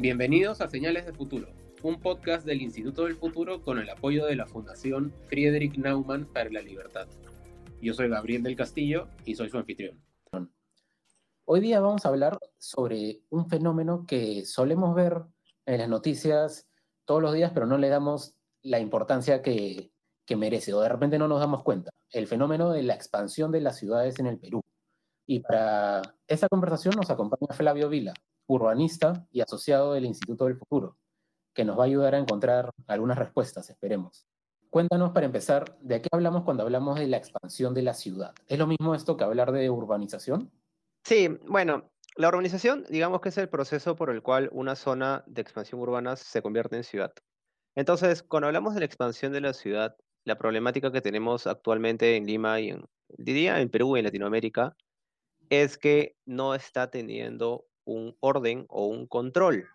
Bienvenidos a Señales de Futuro, un podcast del Instituto del Futuro con el apoyo de la Fundación Friedrich Naumann para la Libertad. Yo soy Gabriel del Castillo y soy su anfitrión. Hoy día vamos a hablar sobre un fenómeno que solemos ver en las noticias todos los días, pero no le damos la importancia que, que merece o de repente no nos damos cuenta. El fenómeno de la expansión de las ciudades en el Perú. Y para esta conversación nos acompaña Flavio Vila, urbanista y asociado del Instituto del Futuro, que nos va a ayudar a encontrar algunas respuestas, esperemos. Cuéntanos para empezar, ¿de qué hablamos cuando hablamos de la expansión de la ciudad? ¿Es lo mismo esto que hablar de urbanización? Sí, bueno, la urbanización, digamos que es el proceso por el cual una zona de expansión urbana se convierte en ciudad. Entonces, cuando hablamos de la expansión de la ciudad, la problemática que tenemos actualmente en Lima y en, diría en Perú y en Latinoamérica, es que no está teniendo un orden o un control.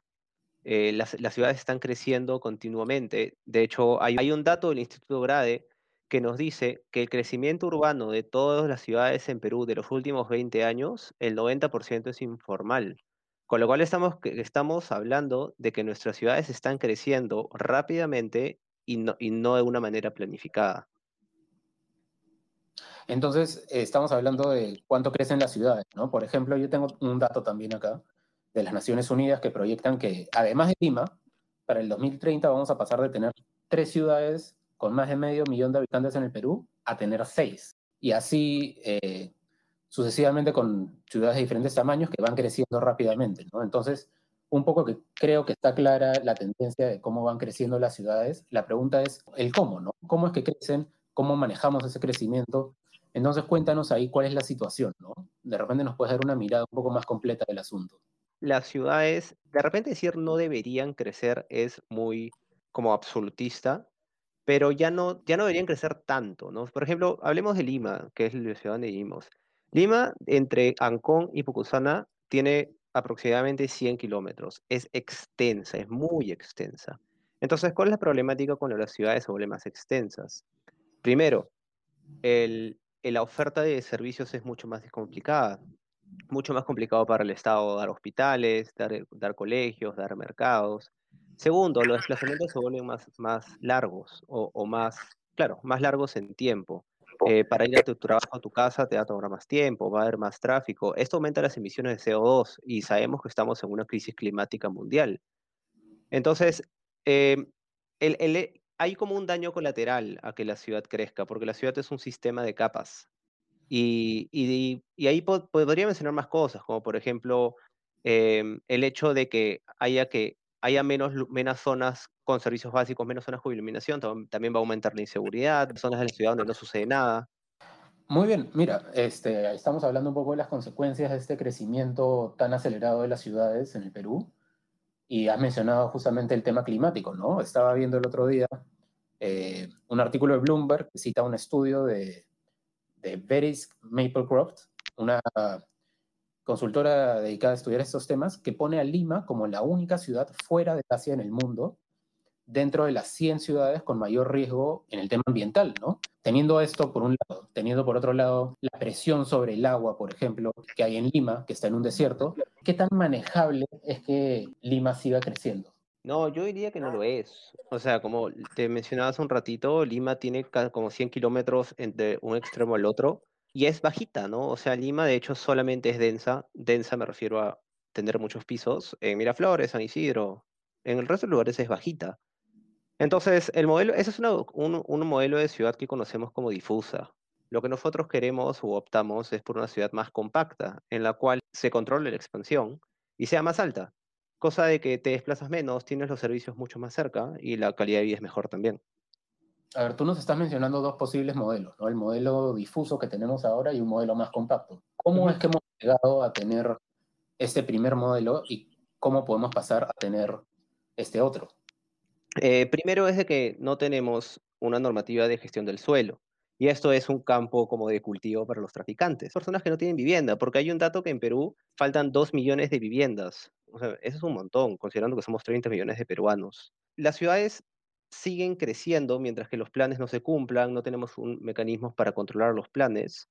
Eh, las, ciudades están creciendo continuamente. De hecho, hay, hay, un dato del Instituto Grade que nos dice que el crecimiento urbano de todas las ciudades en Perú de los últimos 20 años, el 90% es informal. Con lo cual estamos, estamos hablando de que nuestras ciudades están creciendo rápidamente y no, y no de una manera planificada. Entonces, estamos hablando de cuánto crecen las ciudades, ¿no? Por ejemplo, yo tengo un dato también acá de las Naciones Unidas que proyectan que, además de Lima, para el 2030 vamos a pasar de tener tres ciudades con más de medio millón de habitantes en el Perú a tener seis. Y así eh, sucesivamente con ciudades de diferentes tamaños que van creciendo rápidamente, ¿no? Entonces, un poco que creo que está clara la tendencia de cómo van creciendo las ciudades. La pregunta es el cómo, ¿no? ¿Cómo es que crecen? ¿Cómo manejamos ese crecimiento? Entonces cuéntanos ahí cuál es la situación, ¿no? De repente nos puedes dar una mirada un poco más completa del asunto las ciudades, de repente decir no deberían crecer es muy como absolutista, pero ya no, ya no deberían crecer tanto, ¿no? Por ejemplo, hablemos de Lima, que es la ciudad donde vivimos. Lima, entre Ancón y Pucusana, tiene aproximadamente 100 kilómetros. Es extensa, es muy extensa. Entonces, ¿cuál es la problemática cuando las ciudades se vuelven más extensas? Primero, el, la oferta de servicios es mucho más complicada mucho más complicado para el Estado dar hospitales, dar, dar colegios, dar mercados. Segundo, los desplazamientos se vuelven más, largos o, o más, claro, más largos en tiempo. Eh, para ir a tu trabajo, a tu casa, te va a tomar más tiempo, va a haber más tráfico. Esto aumenta las emisiones de CO2 y sabemos que estamos en una crisis climática mundial. Entonces, eh, el, hay como un daño colateral a que la ciudad crezca, porque la ciudad es un sistema de capas. Y, y, ahí podría mencionar más cosas, como por ejemplo em, el hecho de que haya, que haya menos, menos zonas con servicios básicos, menos zonas con iluminación, también va a aumentar la inseguridad, zonas de la ciudad donde no sucede nada. Muy bien, mira, este, estamos hablando un poco de las consecuencias de este crecimiento tan acelerado de las ciudades en el Perú y has mencionado justamente el tema climático, ¿no? Estaba viendo el otro día eh, un artículo de Bloomberg que cita un estudio de, de Maplecroft, una consultora dedicada a estudiar estos temas, que pone a Lima como la única ciudad fuera de Asia en el mundo, dentro de las 100 ciudades con mayor riesgo en el tema ambiental, ¿no? Teniendo esto por un lado, teniendo por otro lado la presión sobre el agua, por ejemplo, que hay en Lima, que está en un desierto, ¿qué tan manejable es que Lima siga creciendo? No, yo diría que no lo es. O sea, como te mencionaba hace un ratito, Lima tiene como 100 kilómetros entre un extremo al otro y es bajita, ¿no? O sea, Lima de hecho solamente es densa. Densa me refiero a tener muchos pisos. En Miraflores, San Isidro, en el resto de lugares es bajita. Entonces, el modelo, ese es un, un modelo de ciudad que conocemos como difusa. Lo que nosotros queremos o optamos es por una ciudad más compacta, en la cual se controle la expansión y sea más alta cosa de que te desplazas menos, tienes los servicios mucho más cerca y la calidad de vida es mejor también. A ver, tú nos estás mencionando dos posibles modelos, ¿no? El modelo difuso que tenemos ahora y un modelo más compacto. ¿Cómo es que hemos llegado a tener este primer modelo y cómo podemos pasar a tener este otro? Eh, primero es de que no tenemos una normativa de gestión del suelo. Y esto es un campo como de cultivo para los traficantes. Personas que no tienen vivienda, porque hay un dato que en Perú faltan 2 millones de viviendas. O sea, eso es un montón, considerando que somos 30 millones de peruanos. Las ciudades siguen creciendo mientras que los planes no se cumplan, no tenemos un mecanismo para controlar los planes.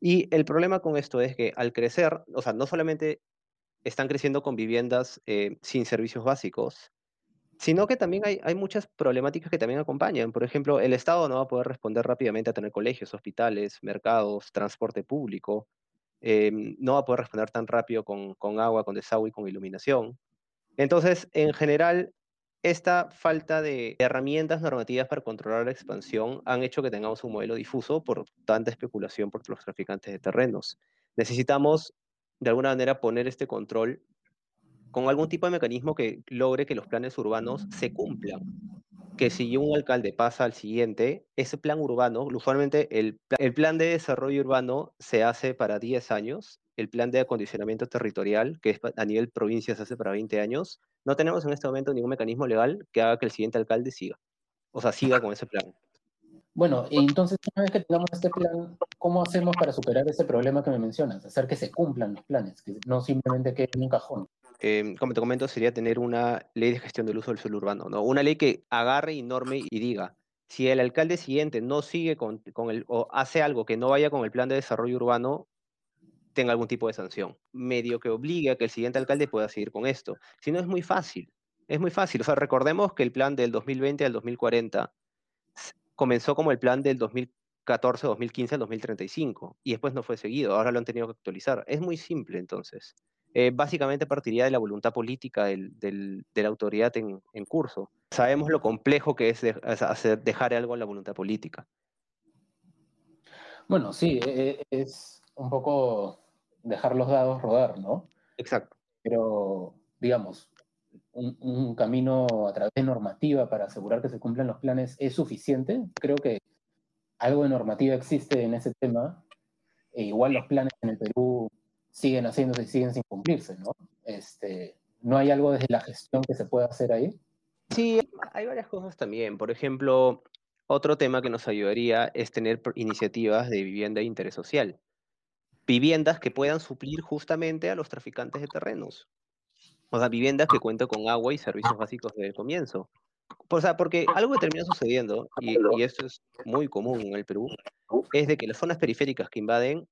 Y el problema con esto es que al crecer, o sea, no solamente están creciendo con viviendas eh, sin servicios básicos, sino que también hay, hay muchas problemáticas que también acompañan. Por ejemplo, el Estado no va a poder responder rápidamente a tener colegios, hospitales, mercados, transporte público. em, no va a poder responder tan rápido con, con agua, con desagüe y con iluminación. Entonces, en general, esta falta de herramientas normativas para controlar la expansión han hecho que tengamos un modelo difuso por tanta especulación por los traficantes de terrenos. Necesitamos, de alguna manera, poner este control con algún tipo de mecanismo que logre que los planes urbanos se cumplan. Que si un alcalde pasa al siguiente, ese plan urbano, usualmente el, el plan de desarrollo urbano se hace para 10 años, el plan de acondicionamiento territorial, que es a nivel provincia, se hace para 20 años. No tenemos en este momento ningún mecanismo legal que haga que el siguiente alcalde siga. O sea, siga con ese plan. Bueno, entonces, una vez que tengamos este plan, ¿cómo hacemos para superar ese problema que me mencionas? Hacer que se cumplan los planes, que no simplemente queden en un cajón. Eh, como te comento, sería tener una ley de gestión del uso del suelo urbano, ¿no? Una ley que agarre y norme y diga, si el alcalde siguiente no sigue con, con el, o hace algo que no vaya con el plan de desarrollo urbano, tenga algún tipo de sanción. Medio que obligue a que el siguiente alcalde pueda seguir con esto. Si no, es muy fácil. Es muy fácil. O sea, recordemos que el plan del 2020 al 2040 s- comenzó como el plan del 2014, 2015 al 2035 y después no fue seguido. Ahora lo han tenido que actualizar. Es muy simple, entonces. Eh, básicamente partiría de la voluntad política del- del- de la autoridad en, en curso. Sabemos lo complejo que es, de- hacer, dejar algo a la voluntad política. Bueno, sí, e- e- es un poco dejar los dados rodar, ¿no? Exacto. Pero, digamos, un, un camino a través de normativa para asegurar que se cumplan los planes es suficiente. Creo que algo de normativa existe en ese tema. E igual los planes en el Perú siguen haciéndose y siguen sin cumplirse, ¿no? Este, ¿No hay algo desde la gestión que se pueda hacer ahí? Sí, hay varias cosas también. Por ejemplo, otro tema que nos ayudaría es tener iniciativas de vivienda de interés social. Viviendas que puedan suplir justamente a los traficantes de terrenos. O sea, viviendas que cuenten con agua y servicios básicos desde el comienzo. O sea, porque algo que termina sucediendo, y, y esto es muy común en el Perú, es de que las zonas periféricas que invaden,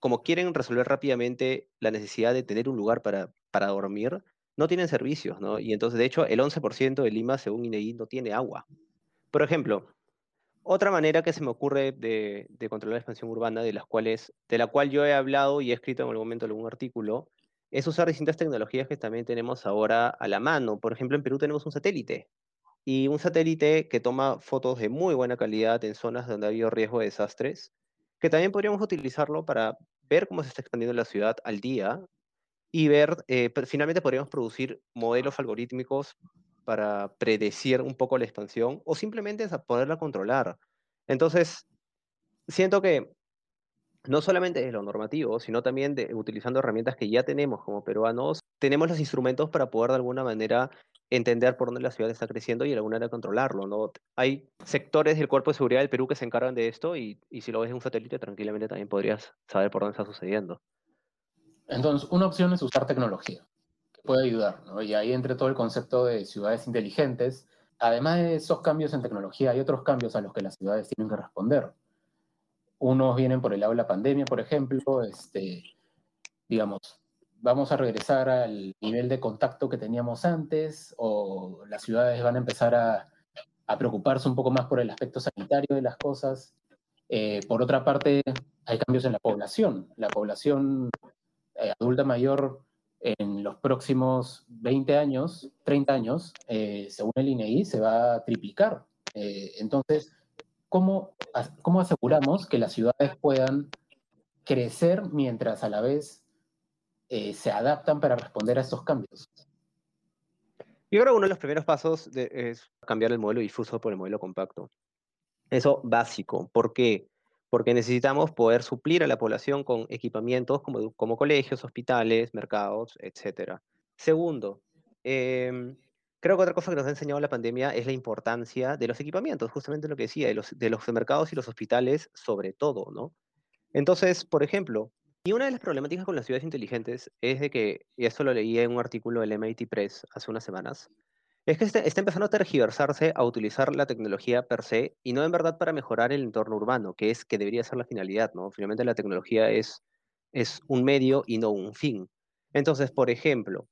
como quieren resolver rápidamente la necesidad de tener un lugar para, para dormir, no tienen servicios, ¿no? Y entonces, de hecho, el 11% de Lima, según INEGI, no tiene agua. Por ejemplo, otra manera que se me ocurre de, de controlar la expansión urbana, de, las cuales, de la cual yo he hablado y he escrito en algún momento algún artículo, es usar distintas tecnologías que también tenemos ahora a la mano. Por ejemplo, en Perú tenemos un satélite, y un satélite que toma fotos de muy buena calidad en zonas donde ha habido riesgo de desastres, que también podríamos utilizarlo para ver cómo se está expandiendo la ciudad al día y ver, eh, pero finalmente podríamos producir modelos algorítmicos para predecir un poco la expansión o simplemente poderla controlar. Entonces, siento que no solamente de lo normativo, sino también de, utilizando herramientas que ya tenemos como peruanos, tenemos los instrumentos para poder de alguna manera entender por dónde la ciudad está creciendo y de alguna manera controlarlo, ¿no? Hay sectores del Cuerpo de Seguridad del Perú que se encargan de esto y, y si lo ves en un satélite, tranquilamente también podrías saber por dónde está sucediendo. Entonces, una opción es usar tecnología, que puede ayudar, ¿no? Y ahí entre todo el concepto de ciudades inteligentes. Además de esos cambios en tecnología, hay otros cambios a los que las ciudades tienen que responder. Unos vienen por el lado de la pandemia, por ejemplo, este, digamos, vamos a regresar al nivel de contacto que teníamos antes o las ciudades van a empezar a, preocuparse un poco más por el aspecto sanitario de las cosas. Eh, por otra parte, hay cambios en la población. La población eh, adulta mayor en los próximos 20 años, 30 años, eh, según el INEI, se va a triplicar. Entonces, ¿cómo, ¿cómo aseguramos que las ciudades puedan crecer mientras a la vez eh, se adaptan para responder a estos cambios? Yo creo que uno de los primeros pasos es cambiar el modelo difuso por el modelo compacto. Eso básico. ¿Por qué? Porque necesitamos poder suplir a la población con equipamientos como, como colegios, hospitales, mercados, etc. Segundo, em, creo que otra cosa que nos ha enseñado la pandemia es la importancia de los equipamientos, justamente lo que decía, de los, de los mercados y los hospitales sobre todo, ¿no? Entonces, por ejemplo, y una de las problemáticas con las ciudades inteligentes es de que, y esto lo leí en un artículo del MIT Press hace unas semanas, es que está, está empezando a tergiversarse a utilizar la tecnología per se y no en verdad para mejorar el entorno urbano, que es que debería ser la finalidad, ¿no? Finalmente la tecnología es, es un medio y no un fin. Entonces, por ejemplo,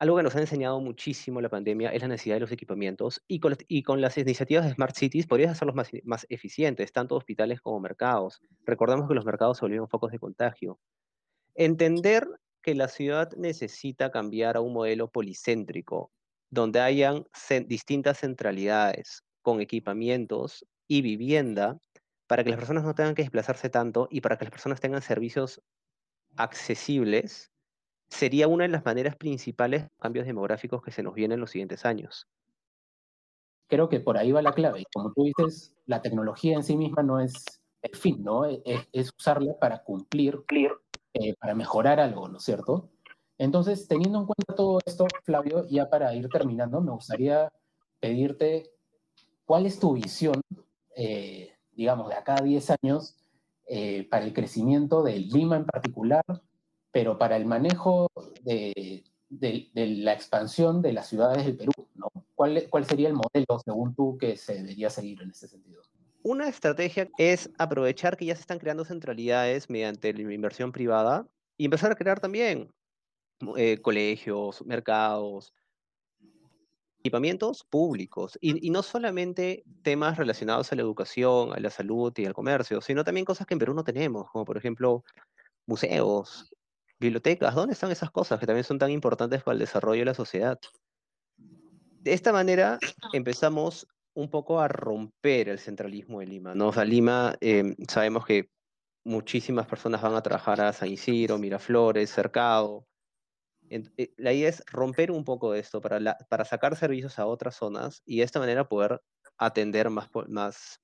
algo que nos ha enseñado muchísimo la pandemia es la necesidad de los equipamientos y con, las iniciativas de Smart Cities podrías hacerlos más, más eficientes, tanto hospitales como mercados. Recordemos que los mercados se volvieron focos de contagio. Entender que la ciudad necesita cambiar a un modelo policéntrico, donde hayan distintas centralidades con equipamientos y vivienda para que las personas no tengan que desplazarse tanto y para que las personas tengan servicios accesibles sería una de las maneras principales de cambios demográficos que se nos vienen en los siguientes años. Creo que por ahí va la clave. Como tú dices, la tecnología en sí misma no es el fin, ¿no? E-, es, usarla para cumplir, eh, para mejorar algo, ¿no es cierto? Entonces, teniendo en cuenta todo esto, Flavio, ya para ir terminando, me gustaría pedirte cuál es tu visión, eh, digamos, de acá a 10 años eh, para el crecimiento de Lima en particular pero para el manejo de, la expansión de las ciudades del Perú, ¿no? ¿Cuál, ¿Cuál sería el modelo, según tú, que se debería seguir en ese sentido? Una estrategia es aprovechar que ya se están creando centralidades mediante la inversión privada y empezar a crear también eh, colegios, mercados, equipamientos públicos y, no solamente temas relacionados a la educación, a la salud y al comercio, sino también cosas que en Perú no tenemos, como por ejemplo museos, bibliotecas, ¿dónde están esas cosas que también son tan importantes para el desarrollo de la sociedad? De esta manera empezamos un poco a romper el centralismo de Lima, ¿no? O Lima, em, sabemos que muchísimas personas van a trabajar a San Isidro, Miraflores, Cercado. Eh, la idea es romper un poco esto para, para sacar servicios a otras zonas y de esta manera poder atender más, más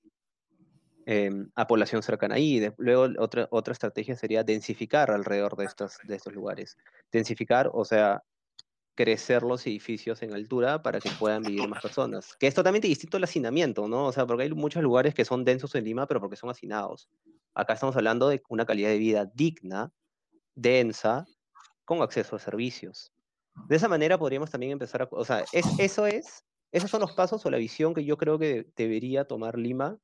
Em, a población cercana ahí. luego, otra, otra estrategia sería densificar alrededor de estos, de estos lugares. Densificar, o sea, crecer los edificios en altura para que puedan vivir más personas. Que es totalmente distinto al hacinamiento, ¿no? O sea, porque hay muchos lugares que son densos en Lima, pero porque son hacinados. Acá estamos hablando de una calidad de vida digna, densa, con acceso a servicios. De esa manera podríamos también empezar a... O sea, es, eso es, esos son los pasos o la visión que yo creo que debería tomar Lima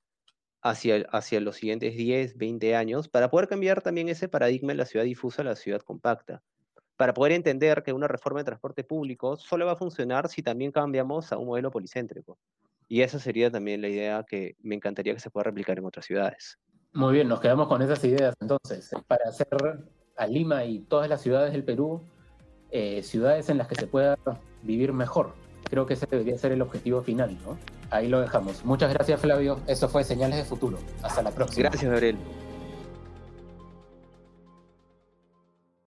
hacia, hacia los siguientes 10, 20 años, para poder cambiar también ese paradigma de la ciudad difusa a la ciudad compacta, para poder entender que una reforma de transporte público solo va a funcionar si también cambiamos a un modelo policéntrico. Y esa sería también la idea que me encantaría que se pueda replicar en otras ciudades. Muy bien, nos quedamos con esas ideas entonces, para hacer a Lima y todas las ciudades del Perú eh, ciudades en las que se pueda vivir mejor. Creo que ese debería ser el objetivo final, ¿no? Ahí lo dejamos. Muchas gracias, Flavio. Eso fue Señales de Futuro. Hasta la próxima. Gracias, Gabriel.